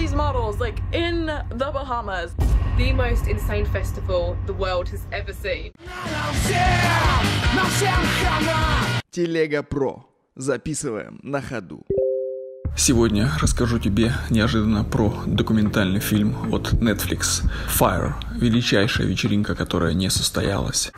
these models like in the Bahamas. The most insane festival the world has ever seen. Телега Про. Записываем на ходу. Сегодня расскажу тебе неожиданно про документальный фильм от Netflix Fire. Величайшая вечеринка, которая не состоялась.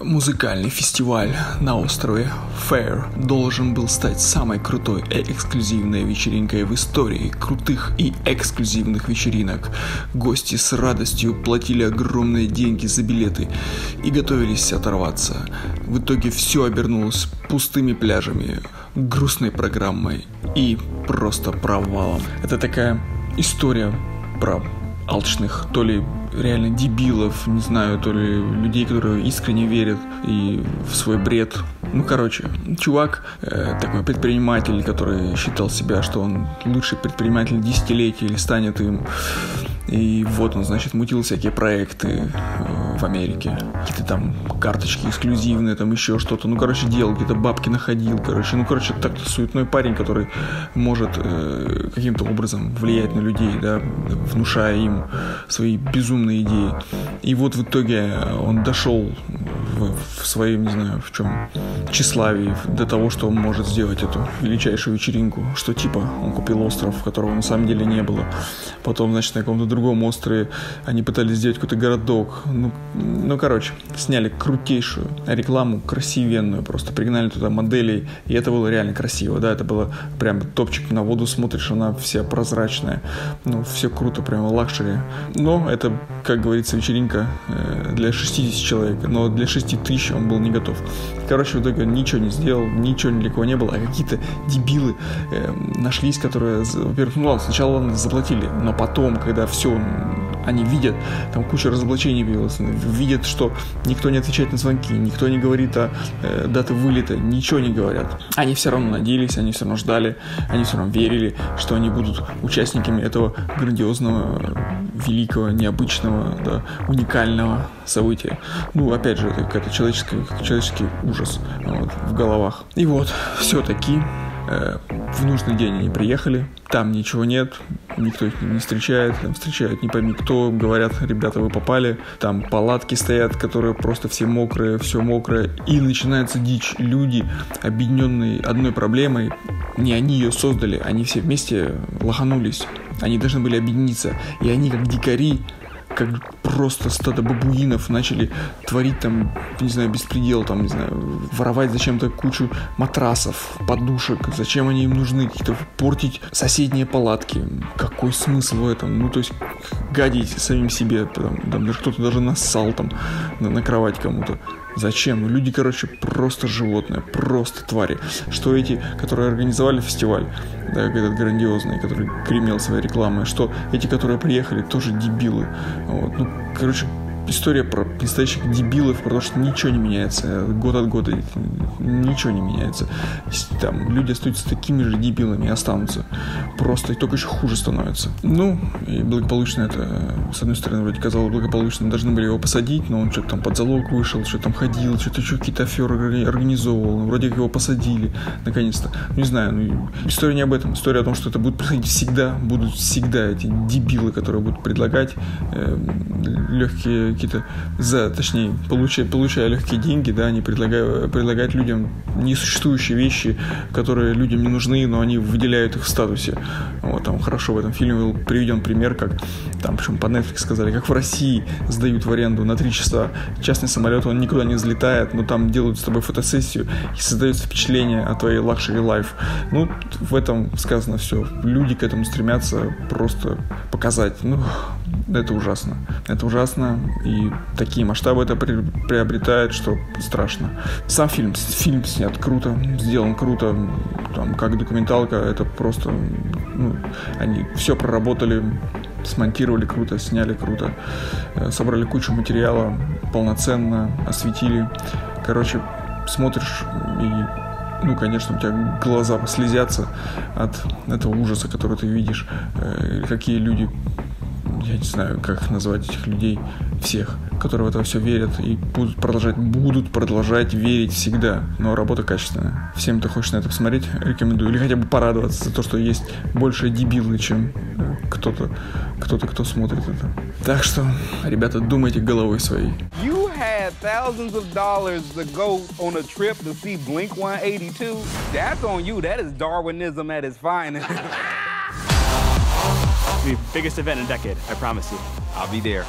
Музыкальный фестиваль на острове Fair должен был стать самой крутой и эксклюзивной вечеринкой в истории крутых и эксклюзивных вечеринок. Гости с радостью платили огромные деньги за билеты и готовились оторваться. В итоге все обернулось пустыми пляжами, грустной программой и просто провалом. Это такая история про алчных, то ли реально дебилов, не знаю, то ли людей, которые искренне верят и в свой бред. Ну, короче, чувак, э, такой предприниматель, который считал себя, что он лучший предприниматель десятилетия или станет им. И вот он, значит, мутил всякие проекты э, в Америке. Какие-то там карточки эксклюзивные, там еще что-то. Ну, короче, делал, где-то бабки находил, короче. Ну, короче, так суетной парень, который может э, каким-то образом влиять на людей, да, внушая им свои безумные идеи. И вот в итоге он дошел в, в своем, не знаю, в чем, тщеславии до того, что он может сделать эту величайшую вечеринку, что типа он купил остров, которого на самом деле не было. Потом, значит, на каком-то другом острове они пытались сделать какой-то городок. Ну, ну, короче, сняли крутейшую рекламу, красивенную, просто пригнали туда моделей, и это было реально красиво, да, это было прям топчик на воду смотришь, она вся прозрачная, ну, все круто, прям luxury. Но это, как говорится, вечеринка э, для 60 человек, но для 6 тысяч он был не готов. Короче, в итоге он ничего не сделал, ничего ни для кого не было, а какие-то дебилы э, нашлись, которые, во-первых, ну ладно, сначала заплатили, но потом, когда все они видят, там куча разоблачений появилась, видят, что никто не отвечает на звонки, никто не говорит о э, даты вылета, ничего не говорят. Они все равно надеялись, они все равно ждали, они все равно верили, что они будут участниками этого грандиозного, великого, необычного, да, уникального события. Ну, опять же, это какой-то человеческий, человеческий ужас вот, в головах. И вот, все-таки э, в нужный день они приехали, там ничего нет, никто их не встречает, там встречают не пойми кто, говорят, ребята, вы попали, там палатки стоят, которые просто все мокрые, все мокрое, и начинается дичь. Люди, объединенные одной проблемой, не они ее создали, они все вместе лоханулись, они должны были объединиться, и они как дикари как просто стадо бабуинов начали творить там, не знаю, беспредел, там, не знаю, воровать зачем-то кучу матрасов, подушек, зачем они им нужны, какие-то портить соседние палатки. Какой смысл в этом? Ну, то есть гадить самим себе, там, там даже кто-то даже нассал там на, на кровать кому-то. Зачем? Ну, люди, короче, просто животные, просто твари. Что эти, которые организовали фестиваль, да, этот грандиозный, который гремел своей рекламой, что эти, которые приехали, тоже дебилы. Вот. Ну, короче, история про настоящих дебилов, потому что ничего не меняется. Год от года ничего не меняется. Там люди остаются такими же дебилами и останутся. Просто и только еще хуже становится. Ну, и благополучно это, с одной стороны, вроде казалось благополучно, должны были его посадить, но он что-то там под залог вышел, что там ходил, что-то еще какие-то аферы организовывал. Вроде как его посадили, наконец-то. Не знаю, ну, история не об этом. История о том, что это будет происходить всегда. Будут всегда эти дебилы, которые будут предлагать э, легкие какие-то, за, точнее, получая, получая легкие деньги, да, они предлагают, предлагают людям несуществующие вещи, которые людям не нужны, но они выделяют их в статусе. Вот, там хорошо в этом фильме был приведен пример, как там, причем по Netflix сказали, как в России сдают в аренду на три часа частный самолет, он никуда не взлетает, но там делают с тобой фотосессию и создается впечатление о твоей luxury life. Ну, в этом сказано все. Люди к этому стремятся просто показать. Ну, это ужасно. Это ужасно. И такие масштабы это при, приобретает, что страшно. Сам фильм, фильм снят круто, сделан круто. Там, как документалка, это просто... Ну, они все проработали, смонтировали круто, сняли круто, э, собрали кучу материала полноценно, осветили. Короче, смотришь и ну, конечно, у тебя глаза слезятся от этого ужаса, который ты видишь, э, какие люди я не знаю, как назвать этих людей, всех, которые в это все верят и будут продолжать, будут продолжать верить всегда. Но работа качественная. Всем, кто хочет на это посмотреть, рекомендую. Или хотя бы порадоваться за то, что есть больше дебилы, чем э, кто-то, кто-то, кто смотрит это. Так что, ребята, думайте головой своей. You had thousands of dollars to go on a trip to see Blink 182. That's on you. That is Darwinism at its finest. The biggest event in a decade, I promise you. I'll be there.